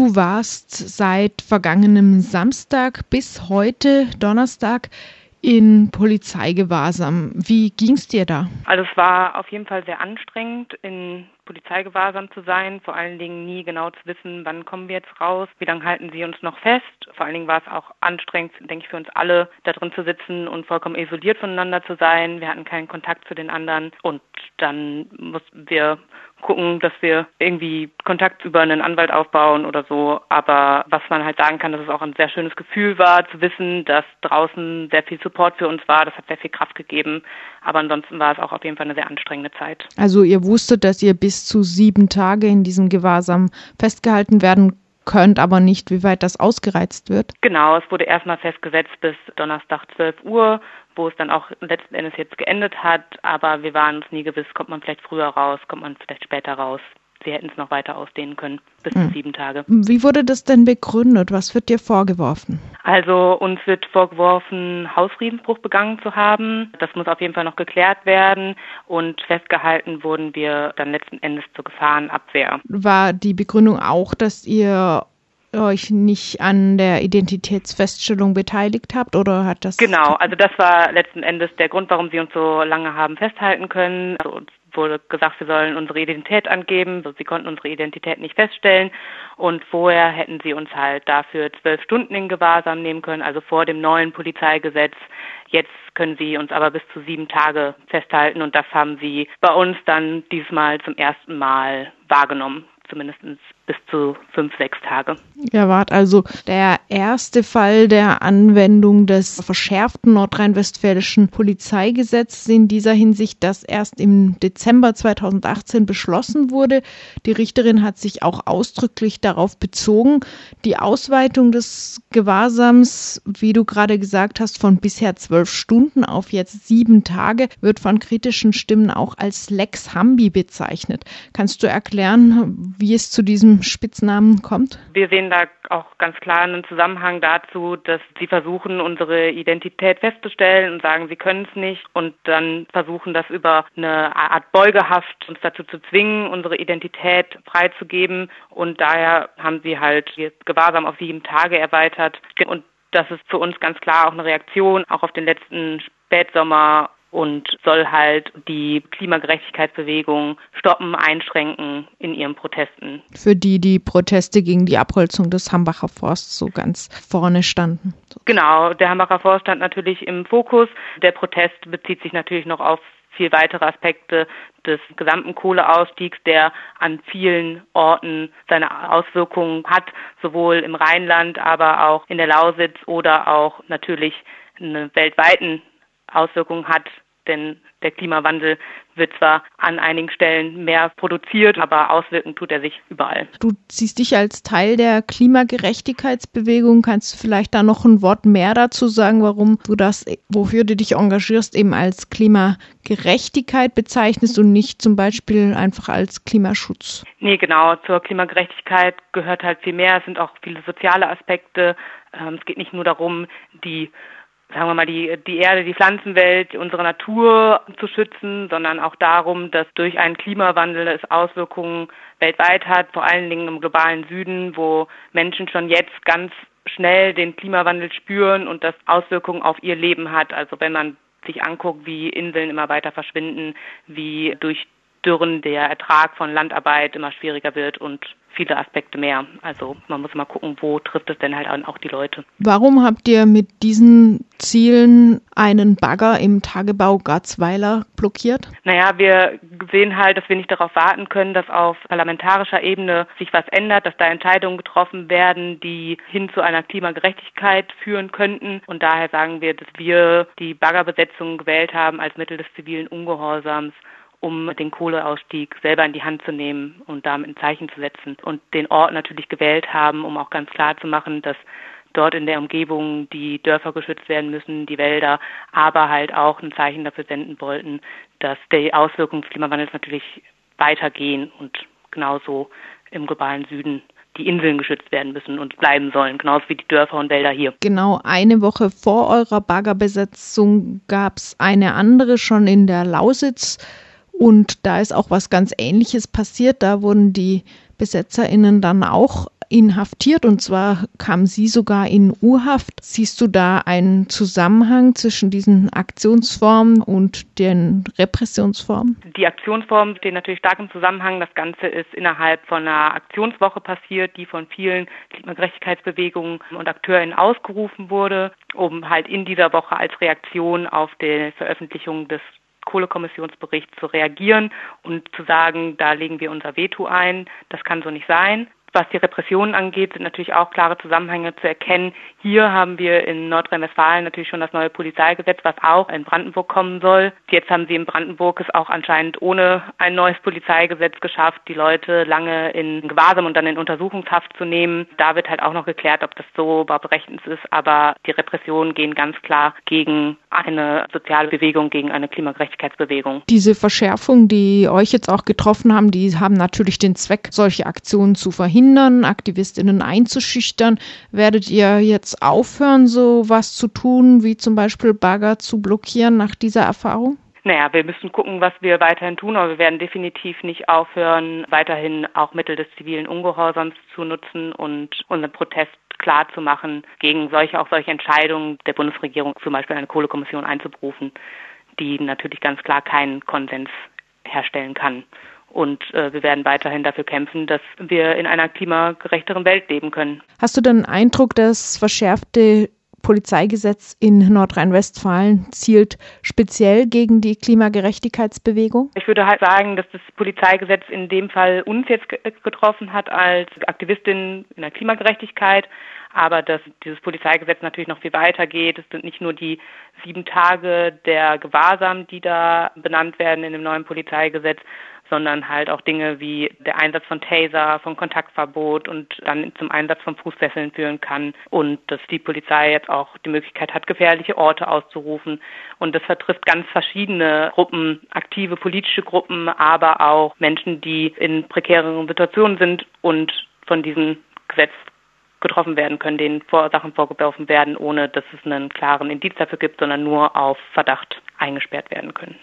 Du warst seit vergangenem Samstag bis heute Donnerstag in Polizeigewahrsam. Wie ging es dir da? Also es war auf jeden Fall sehr anstrengend, in Polizeigewahrsam zu sein, vor allen Dingen nie genau zu wissen, wann kommen wir jetzt raus, wie lange halten sie uns noch fest. Vor allen Dingen war es auch anstrengend, denke ich, für uns alle, da drin zu sitzen und vollkommen isoliert voneinander zu sein. Wir hatten keinen Kontakt zu den anderen und dann mussten wir gucken, dass wir irgendwie Kontakt über einen Anwalt aufbauen oder so. Aber was man halt sagen kann, dass es auch ein sehr schönes Gefühl war, zu wissen, dass draußen sehr viel Support für uns war. Das hat sehr viel Kraft gegeben. Aber ansonsten war es auch auf jeden Fall eine sehr anstrengende Zeit. Also ihr wusstet, dass ihr bis zu sieben Tage in diesem Gewahrsam festgehalten werden könnt, aber nicht, wie weit das ausgereizt wird? Genau, es wurde erstmal festgesetzt bis Donnerstag 12 Uhr wo es dann auch letzten Endes jetzt geendet hat. Aber wir waren uns nie gewiss, kommt man vielleicht früher raus, kommt man vielleicht später raus. Sie hätten es noch weiter ausdehnen können, bis hm. zu sieben Tage. Wie wurde das denn begründet? Was wird dir vorgeworfen? Also uns wird vorgeworfen, Hausfriedensbruch begangen zu haben. Das muss auf jeden Fall noch geklärt werden. Und festgehalten wurden wir dann letzten Endes zur Gefahrenabwehr. War die Begründung auch, dass ihr euch nicht an der Identitätsfeststellung beteiligt habt oder hat das? Genau, also das war letzten Endes der Grund, warum sie uns so lange haben festhalten können. Also uns wurde gesagt, wir sollen unsere Identität angeben. Sie konnten unsere Identität nicht feststellen und vorher hätten sie uns halt dafür zwölf Stunden in Gewahrsam nehmen können, also vor dem neuen Polizeigesetz. Jetzt können sie uns aber bis zu sieben Tage festhalten und das haben sie bei uns dann diesmal zum ersten Mal wahrgenommen zumindest bis zu fünf, sechs Tage. Ja, wart also der erste Fall der Anwendung des verschärften nordrhein-westfälischen Polizeigesetzes in dieser Hinsicht, das erst im Dezember 2018 beschlossen wurde. Die Richterin hat sich auch ausdrücklich darauf bezogen. Die Ausweitung des Gewahrsams, wie du gerade gesagt hast, von bisher zwölf Stunden auf jetzt sieben Tage, wird von kritischen Stimmen auch als Lex Hambi bezeichnet. Kannst du erklären, wie es zu diesem Spitznamen kommt? Wir sehen da auch ganz klar einen Zusammenhang dazu, dass sie versuchen, unsere Identität festzustellen und sagen, sie können es nicht und dann versuchen, das über eine Art Beugehaft uns dazu zu zwingen, unsere Identität freizugeben und daher haben sie halt Gewahrsam auf sieben Tage erweitert und das ist für uns ganz klar auch eine Reaktion, auch auf den letzten Spätsommer und soll halt die Klimagerechtigkeitsbewegung stoppen, einschränken in ihren Protesten. Für die die Proteste gegen die Abholzung des Hambacher Forsts so ganz vorne standen. Genau, der Hambacher Forst stand natürlich im Fokus. Der Protest bezieht sich natürlich noch auf viel weitere Aspekte des gesamten Kohleausstiegs, der an vielen Orten seine Auswirkungen hat, sowohl im Rheinland, aber auch in der Lausitz oder auch natürlich einen weltweiten Auswirkungen hat, denn der Klimawandel wird zwar an einigen Stellen mehr produziert, aber auswirken tut er sich überall. Du siehst dich als Teil der Klimagerechtigkeitsbewegung. Kannst du vielleicht da noch ein Wort mehr dazu sagen, warum du das, wofür du dich engagierst, eben als Klimagerechtigkeit bezeichnest und nicht zum Beispiel einfach als Klimaschutz? Nee, genau. Zur Klimagerechtigkeit gehört halt viel mehr. Es sind auch viele soziale Aspekte. Ähm, es geht nicht nur darum, die sagen wir mal, die, die Erde, die Pflanzenwelt, unsere Natur zu schützen, sondern auch darum, dass durch einen Klimawandel es Auswirkungen weltweit hat, vor allen Dingen im globalen Süden, wo Menschen schon jetzt ganz schnell den Klimawandel spüren und das Auswirkungen auf ihr Leben hat. Also wenn man sich anguckt, wie Inseln immer weiter verschwinden, wie durch Dürren der Ertrag von Landarbeit immer schwieriger wird und viele Aspekte mehr. Also man muss mal gucken, wo trifft es denn halt auch die Leute. Warum habt ihr mit diesen Zielen einen Bagger im Tagebau Garzweiler blockiert? Naja, wir sehen halt, dass wir nicht darauf warten können, dass auf parlamentarischer Ebene sich was ändert, dass da Entscheidungen getroffen werden, die hin zu einer Klimagerechtigkeit führen könnten. Und daher sagen wir, dass wir die Baggerbesetzung gewählt haben als Mittel des zivilen Ungehorsams um den Kohleausstieg selber in die Hand zu nehmen und damit ein Zeichen zu setzen. Und den Ort natürlich gewählt haben, um auch ganz klar zu machen, dass dort in der Umgebung die Dörfer geschützt werden müssen, die Wälder, aber halt auch ein Zeichen dafür senden wollten, dass die Auswirkungen des Klimawandels natürlich weitergehen und genauso im globalen Süden die Inseln geschützt werden müssen und bleiben sollen, genauso wie die Dörfer und Wälder hier. Genau, eine Woche vor eurer Baggerbesetzung gab es eine andere schon in der Lausitz und da ist auch was ganz Ähnliches passiert. Da wurden die BesetzerInnen dann auch inhaftiert und zwar kam sie sogar in Urhaft. Siehst du da einen Zusammenhang zwischen diesen Aktionsformen und den Repressionsformen? Die Aktionsformen stehen natürlich stark im Zusammenhang. Das Ganze ist innerhalb von einer Aktionswoche passiert, die von vielen Klimagerechtigkeitsbewegungen und Akteuren ausgerufen wurde, um halt in dieser Woche als Reaktion auf die Veröffentlichung des Kohlekommissionsbericht zu reagieren und zu sagen, da legen wir unser Veto ein, das kann so nicht sein. Was die Repressionen angeht, sind natürlich auch klare Zusammenhänge zu erkennen. Hier haben wir in Nordrhein-Westfalen natürlich schon das neue Polizeigesetz, was auch in Brandenburg kommen soll. Jetzt haben sie in Brandenburg es auch anscheinend ohne ein neues Polizeigesetz geschafft, die Leute lange in Gewahrsam und dann in Untersuchungshaft zu nehmen. Da wird halt auch noch geklärt, ob das so überhaupt rechtens ist. Aber die Repressionen gehen ganz klar gegen eine soziale Bewegung, gegen eine Klimagerechtigkeitsbewegung. Diese Verschärfungen, die euch jetzt auch getroffen haben, die haben natürlich den Zweck, solche Aktionen zu verhindern verhindern, Aktivistinnen einzuschüchtern? Werdet ihr jetzt aufhören, so was zu tun, wie zum Beispiel Bagger zu blockieren nach dieser Erfahrung? Naja, wir müssen gucken, was wir weiterhin tun, aber wir werden definitiv nicht aufhören, weiterhin auch Mittel des zivilen Ungehorsams zu nutzen und unseren Protest klar zu machen gegen solche, auch solche Entscheidungen der Bundesregierung, zum Beispiel eine Kohlekommission einzuberufen, die natürlich ganz klar keinen Konsens herstellen kann. Und äh, wir werden weiterhin dafür kämpfen, dass wir in einer klimagerechteren Welt leben können. Hast du den Eindruck, dass verschärfte Polizeigesetz in Nordrhein-Westfalen zielt speziell gegen die Klimagerechtigkeitsbewegung? Ich würde halt sagen, dass das Polizeigesetz in dem Fall uns jetzt getroffen hat als Aktivistin in der Klimagerechtigkeit, aber dass dieses Polizeigesetz natürlich noch viel weiter geht. Es sind nicht nur die sieben Tage der Gewahrsam, die da benannt werden in dem neuen Polizeigesetz, sondern halt auch Dinge wie der Einsatz von Taser, von Kontaktverbot und dann zum Einsatz von Fußfesseln führen kann und dass die Polizei jetzt auch die Möglichkeit hat, gefährliche Orte auszurufen. Und das vertrifft ganz verschiedene Gruppen, aktive politische Gruppen, aber auch Menschen, die in prekäreren Situationen sind und von diesem Gesetz getroffen werden können, denen Sachen vorgeworfen werden, ohne dass es einen klaren Indiz dafür gibt, sondern nur auf Verdacht eingesperrt werden können.